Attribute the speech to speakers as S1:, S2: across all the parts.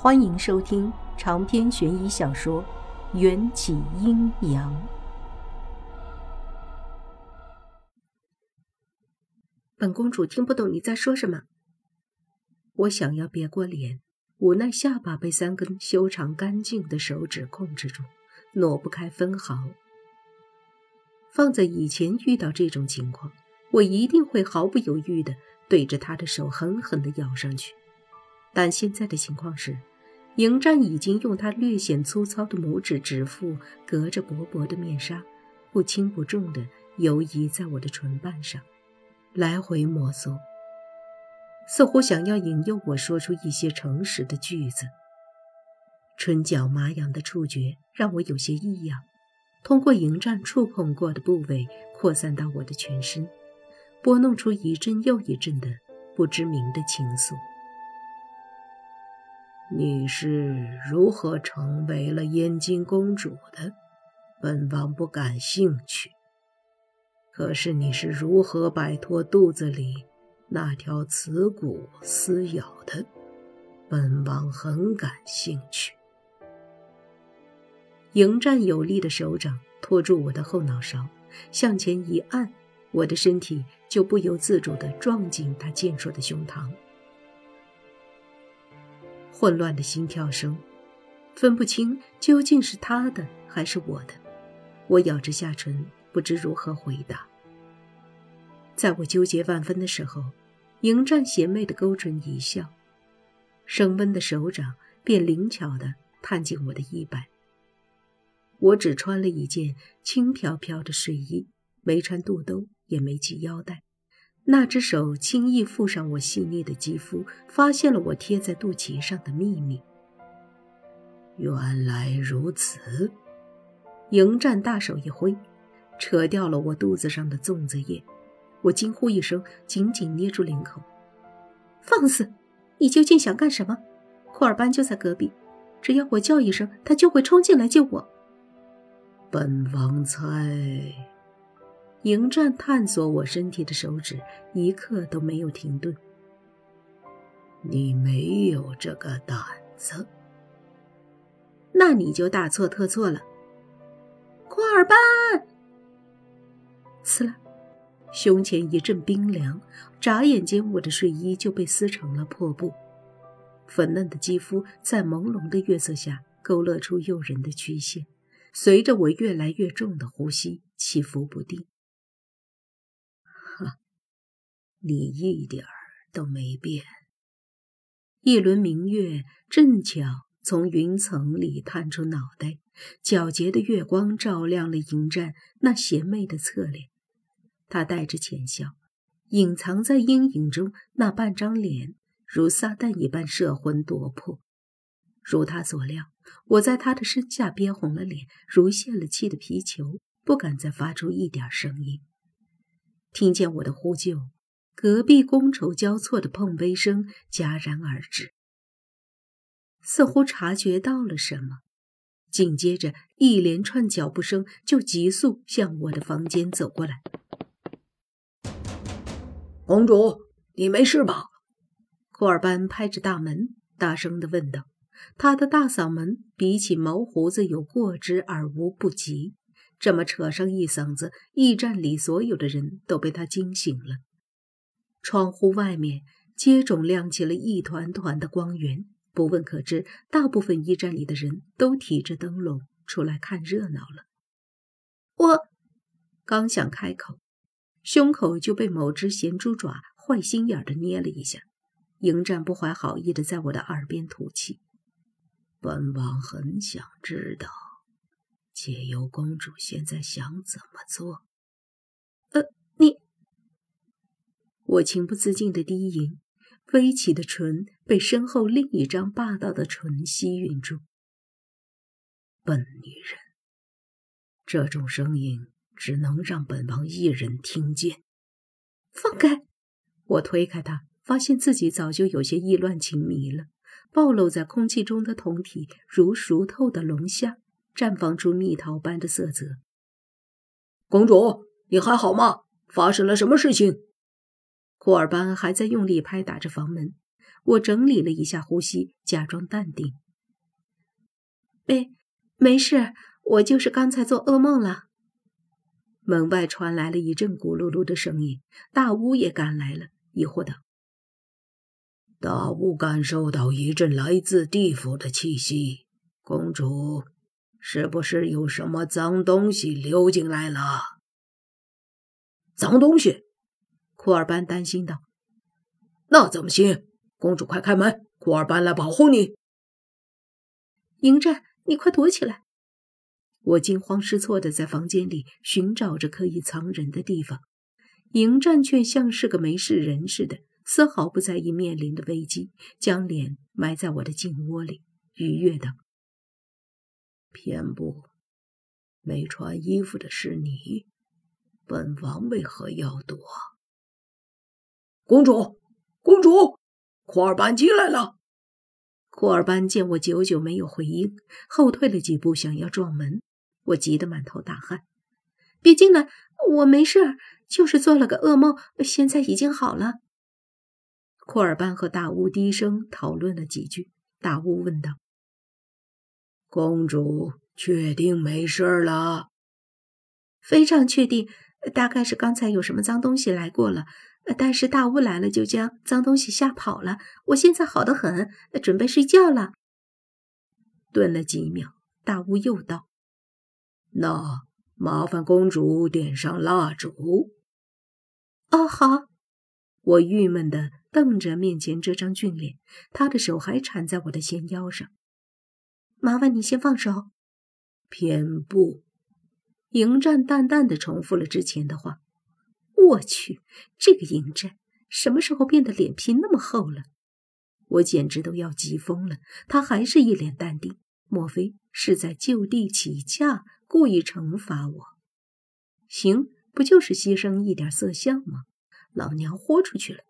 S1: 欢迎收听长篇悬疑小说《缘起阴阳》。
S2: 本公主听不懂你在说什么。我想要别过脸，无奈下巴被三根修长干净的手指控制住，挪不开分毫。放在以前遇到这种情况，我一定会毫不犹豫的对着他的手狠狠的咬上去。但现在的情况是，迎战已经用他略显粗糙的拇指指腹隔着薄薄的面纱，不轻不重的游移在我的唇瓣上，来回摩挲，似乎想要引诱我说出一些诚实的句子。唇角麻痒的触觉让我有些异样，通过迎战触碰过的部位扩散到我的全身，拨弄出一阵又一阵的不知名的情愫。你是如何成为了燕京公主的？本王不感兴趣。可是你是如何摆脱肚子里那条雌骨撕咬的？本王很感兴趣。迎战有力的手掌托住我的后脑勺，向前一按，我的身体就不由自主地撞进他健硕的胸膛。混乱的心跳声，分不清究竟是他的还是我的。我咬着下唇，不知如何回答。在我纠结万分的时候，迎战邪魅的勾唇一笑，升温的手掌便灵巧地探进我的衣摆。我只穿了一件轻飘飘的睡衣，没穿肚兜，也没系腰带。那只手轻易附上我细腻的肌肤，发现了我贴在肚脐上的秘密。原来如此，迎战大手一挥，扯掉了我肚子上的粽子叶。我惊呼一声，紧紧捏住领口。放肆！你究竟想干什么？库尔班就在隔壁，只要我叫一声，他就会冲进来救我。本王猜。迎战探索我身体的手指一刻都没有停顿。你没有这个胆子，那你就大错特错了。库尔班，呲啦，胸前一阵冰凉，眨眼间我的睡衣就被撕成了破布，粉嫩的肌肤在朦胧的月色下勾勒出诱人的曲线，随着我越来越重的呼吸起伏不定。你一点儿都没变。一轮明月正巧从云层里探出脑袋，皎洁的月光照亮了迎战那邪魅的侧脸。他带着浅笑，隐藏在阴影中那半张脸，如撒旦一般摄魂夺魄。如他所料，我在他的身下憋红了脸，如泄了气的皮球，不敢再发出一点声音。听见我的呼救。隔壁觥筹交错的碰杯声戛然而止，似乎察觉到了什么，紧接着一连串脚步声就急速向我的房间走过来。
S3: 公主，你没事吧？
S2: 库尔班拍着大门，大声地问道。他的大嗓门比起毛胡子有过之而无不及，这么扯上一嗓子，驿站里所有的人都被他惊醒了。窗户外面接踵亮起了一团团的光源，不问可知，大部分驿站里的人都提着灯笼出来看热闹了。我刚想开口，胸口就被某只咸猪爪坏心眼的捏了一下。迎战不怀好意的在我的耳边吐气：“本王很想知道，解忧公主现在想怎么做。”我情不自禁的低吟，微起的唇被身后另一张霸道的唇吸吮住。笨女人，这种声音只能让本王一人听见。放开！我推开他，发现自己早就有些意乱情迷了。暴露在空气中的酮体如熟透的龙虾，绽放出蜜桃般的色泽。
S3: 公主，你还好吗？发生了什么事情？
S2: 库尔班还在用力拍打着房门，我整理了一下呼吸，假装淡定。
S1: 没，没事，我就是刚才做噩梦了。
S2: 门外传来了一阵咕噜噜的声音，大巫也赶来了，疑惑道：“
S3: 大巫感受到一阵来自地府的气息，公主，是不是有什么脏东西溜进来了？”
S4: 脏东西，
S2: 库尔班担心道：“
S4: 那怎么行？公主，快开门，库尔班来保护你。”
S1: 迎战。你快躲起来！
S2: 我惊慌失措的在房间里寻找着可以藏人的地方，迎战却像是个没事人似的，丝毫不在意面临的危机，将脸埋在我的颈窝里，愉悦道：“
S3: 偏不，没穿衣服的是你，本王为何要躲？”
S4: 公主，公主，库尔班进来了。
S2: 库尔班见我久久没有回应，后退了几步，想要撞门。我急得满头大汗：“
S1: 别进来，我没事，就是做了个噩梦，现在已经好了。”
S2: 库尔班和大巫低声讨论了几句。大巫问道：“
S3: 公主确定没事了？”“
S1: 非常确定，大概是刚才有什么脏东西来过了。”但是大巫来了，就将脏东西吓跑了。我现在好得很，准备睡觉了。
S2: 顿了几秒，大巫又道：“
S3: 那麻烦公主点上蜡烛。”
S1: 哦，好。
S2: 我郁闷的瞪着面前这张俊脸，他的手还缠在我的纤腰上。
S1: 麻烦你先放手。
S3: 偏不。
S2: 迎战淡淡的重复了之前的话。我去，这个迎战什么时候变得脸皮那么厚了？我简直都要急疯了。他还是一脸淡定，莫非是在就地起价，故意惩罚我？行，不就是牺牲一点色相吗？老娘豁出去了！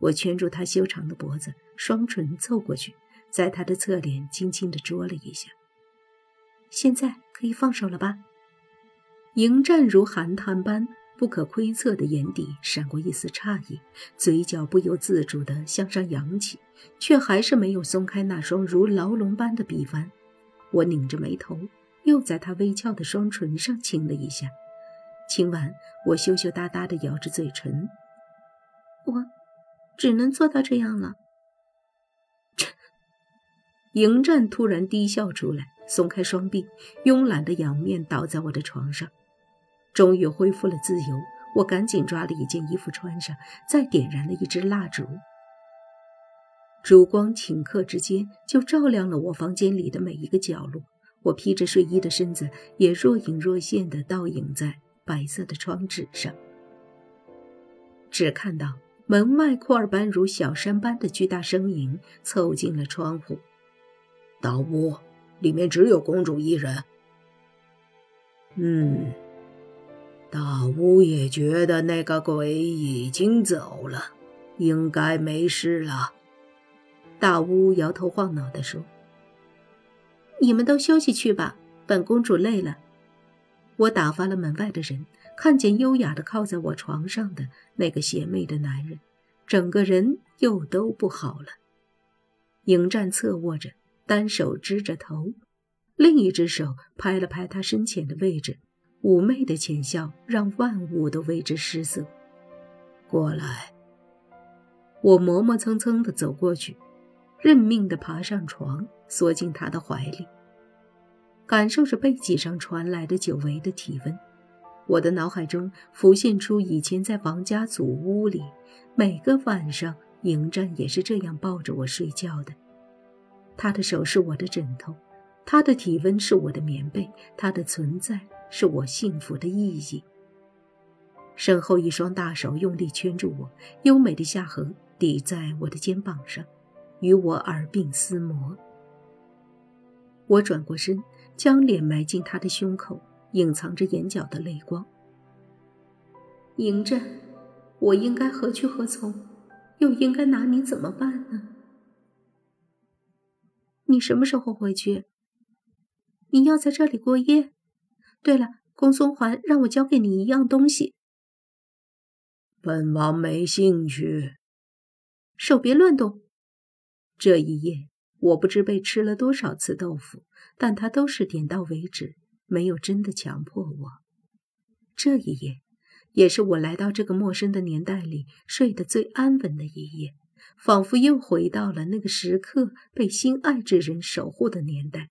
S2: 我圈住他修长的脖子，双唇凑过去，在他的侧脸轻轻地啄了一下。
S1: 现在可以放手了吧？
S2: 迎战如寒潭般。不可窥测的眼底闪过一丝诧异，嘴角不由自主地向上扬起，却还是没有松开那双如牢笼般的臂弯。我拧着眉头，又在他微翘的双唇上亲了一下。亲完，我羞羞答答地咬着嘴唇：“
S1: 我只能做到这样了。”
S2: 这迎战突然低笑出来，松开双臂，慵懒地仰面倒在我的床上。终于恢复了自由，我赶紧抓了一件衣服穿上，再点燃了一支蜡烛。烛光顷刻之间就照亮了我房间里的每一个角落。我披着睡衣的身子也若隐若现地倒影在白色的窗纸上。只看到门外库尔班如小山般的巨大身影凑近了窗户。
S4: 大屋里面只有公主一人。
S3: 嗯。大巫也觉得那个鬼已经走了，应该没事了。
S2: 大巫摇头晃脑地说：“
S1: 你们都休息去吧，本公主累了。”
S2: 我打发了门外的人，看见优雅的靠在我床上的那个邪魅的男人，整个人又都不好了。迎战侧卧着，单手支着头，另一只手拍了拍他身前的位置。妩媚的浅笑让万物都为之失色。
S3: 过来，
S2: 我磨磨蹭蹭地走过去，认命地爬上床，缩进他的怀里，感受着背脊上传来的久违的体温。我的脑海中浮现出以前在王家祖屋里，每个晚上迎战也是这样抱着我睡觉的。他的手是我的枕头，他的体温是我的棉被，他的存在。是我幸福的意义。身后一双大手用力圈住我，优美的下颌抵在我的肩膀上，与我耳鬓厮磨。我转过身，将脸埋进他的胸口，隐藏着眼角的泪光。迎战，我应该何去何从？又应该拿你怎么办呢？你什么时候回去？你要在这里过夜？对了，公孙环让我交给你一样东西。
S3: 本王没兴趣。
S1: 手别乱动，
S2: 这一夜，我不知被吃了多少次豆腐，但他都是点到为止，没有真的强迫我。这一夜，也是我来到这个陌生的年代里睡得最安稳的一夜，仿佛又回到了那个时刻被心爱之人守护的年代。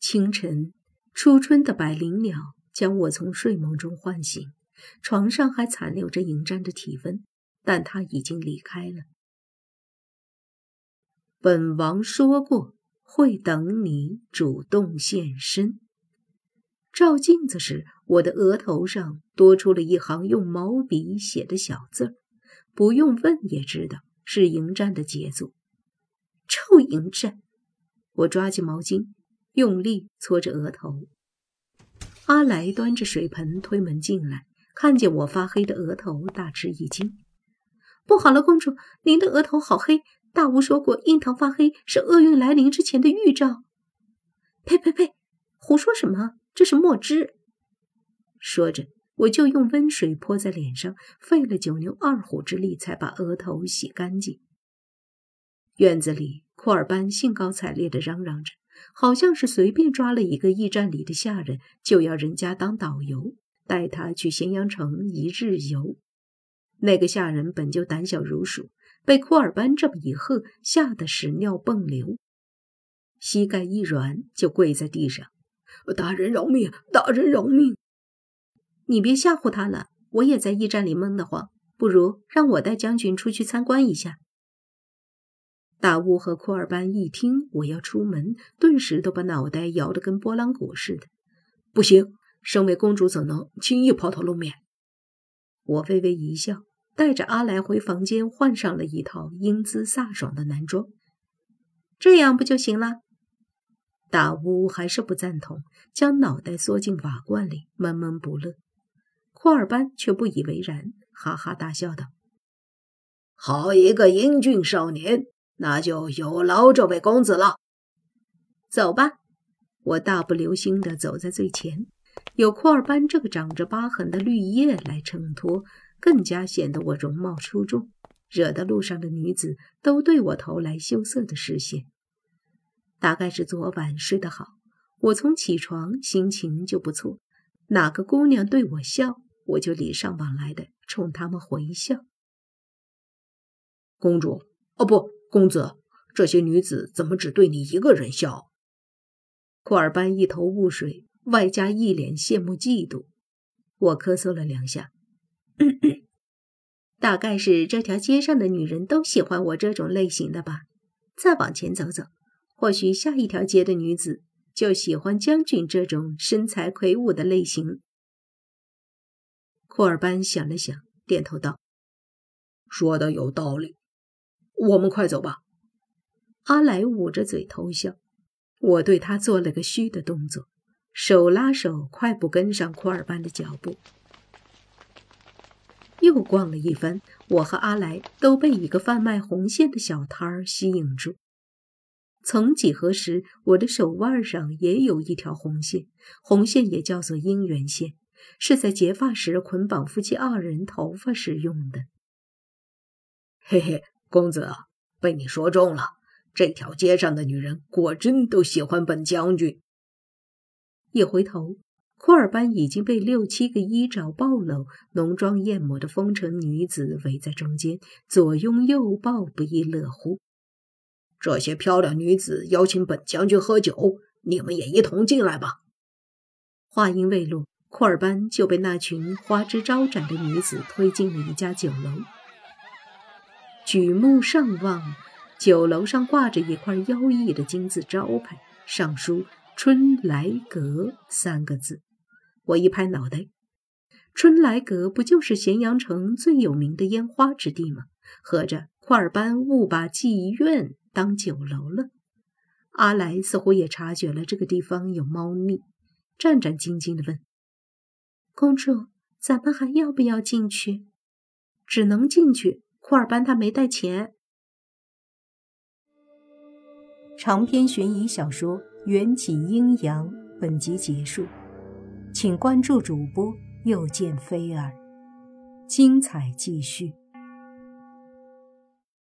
S2: 清晨，初春的百灵鸟将我从睡梦中唤醒，床上还残留着迎战的体温，但他已经离开了。本王说过会等你主动现身。照镜子时，我的额头上多出了一行用毛笔写的小字儿不用问也知道是迎战的杰作。臭迎战！我抓起毛巾，用力搓着额头。阿来端着水盆推门进来，看见我发黑的额头，大吃一惊。不好了，公主，您的额头好黑！大巫说过，印堂发黑是厄运来临之前的预兆。呸呸呸！胡说什么？这是墨汁。说着，我就用温水泼在脸上，费了九牛二虎之力才把额头洗干净。院子里，库尔班兴高采烈地嚷嚷着，好像是随便抓了一个驿站里的下人，就要人家当导游，带他去咸阳城一日游。那个下人本就胆小如鼠。被库尔班这么一喝，吓得屎尿迸流，膝盖一软就跪在地上：“
S4: 大人饶命！大人饶命！
S1: 你别吓唬他了，我也在驿站里闷得慌。不如让我带将军出去参观一下。”
S2: 大巫和库尔班一听我要出门，顿时都把脑袋摇得跟拨浪鼓似的。
S4: 不行，身为公主怎能轻易抛头露面？
S2: 我微微一笑。带着阿来回房间，换上了一套英姿飒爽的男装，
S1: 这样不就行了？
S2: 大巫还是不赞同，将脑袋缩进瓦罐里，闷闷不乐。库尔班却不以为然，哈哈大笑道：“
S4: 好一个英俊少年，那就有劳这位公子了。
S1: 走吧。”
S2: 我大步流星地走在最前，有库尔班这个长着疤痕的绿叶来衬托。更加显得我容貌出众，惹得路上的女子都对我投来羞涩的视线。大概是昨晚睡得好，我从起床心情就不错。哪个姑娘对我笑，我就礼尚往来的冲他们回笑。
S4: 公主，哦不，公子，这些女子怎么只对你一个人笑？
S2: 库尔班一头雾水，外加一脸羡慕嫉妒。我咳嗽了两下。
S1: 大概是这条街上的女人都喜欢我这种类型的吧。再往前走走，或许下一条街的女子就喜欢将军这种身材魁梧的类型。
S2: 库尔班想了想，点头道：“
S4: 说的有道理，我们快走吧。”
S2: 阿来捂着嘴偷笑，我对他做了个虚的动作，手拉手快步跟上库尔班的脚步。又逛了一番，我和阿来都被一个贩卖红线的小摊儿吸引住。曾几何时，我的手腕上也有一条红线，红线也叫做姻缘线，是在结发时捆绑夫妻二人头发时用的。
S4: 嘿嘿，公子，被你说中了，这条街上的女人果真都喜欢本将军。
S2: 一回头。库尔班已经被六七个衣着暴露、浓妆艳抹的风尘女子围在中间，左拥右抱，不亦乐乎。
S4: 这些漂亮女子邀请本将军喝酒，你们也一同进来吧。
S2: 话音未落，库尔班就被那群花枝招展的女子推进了一家酒楼。举目上望，酒楼上挂着一块妖异的金字招牌，上书“春来阁”三个字。我一拍脑袋，春来阁不就是咸阳城最有名的烟花之地吗？合着库尔班误把妓院当酒楼了。阿来似乎也察觉了这个地方有猫腻，战战兢兢地问：“
S1: 公主，咱们还要不要进去？”“
S2: 只能进去。”库尔班他没带钱。长篇悬疑小说《缘起阴阳》本集结束。请关注主播，又见菲儿，精彩继续。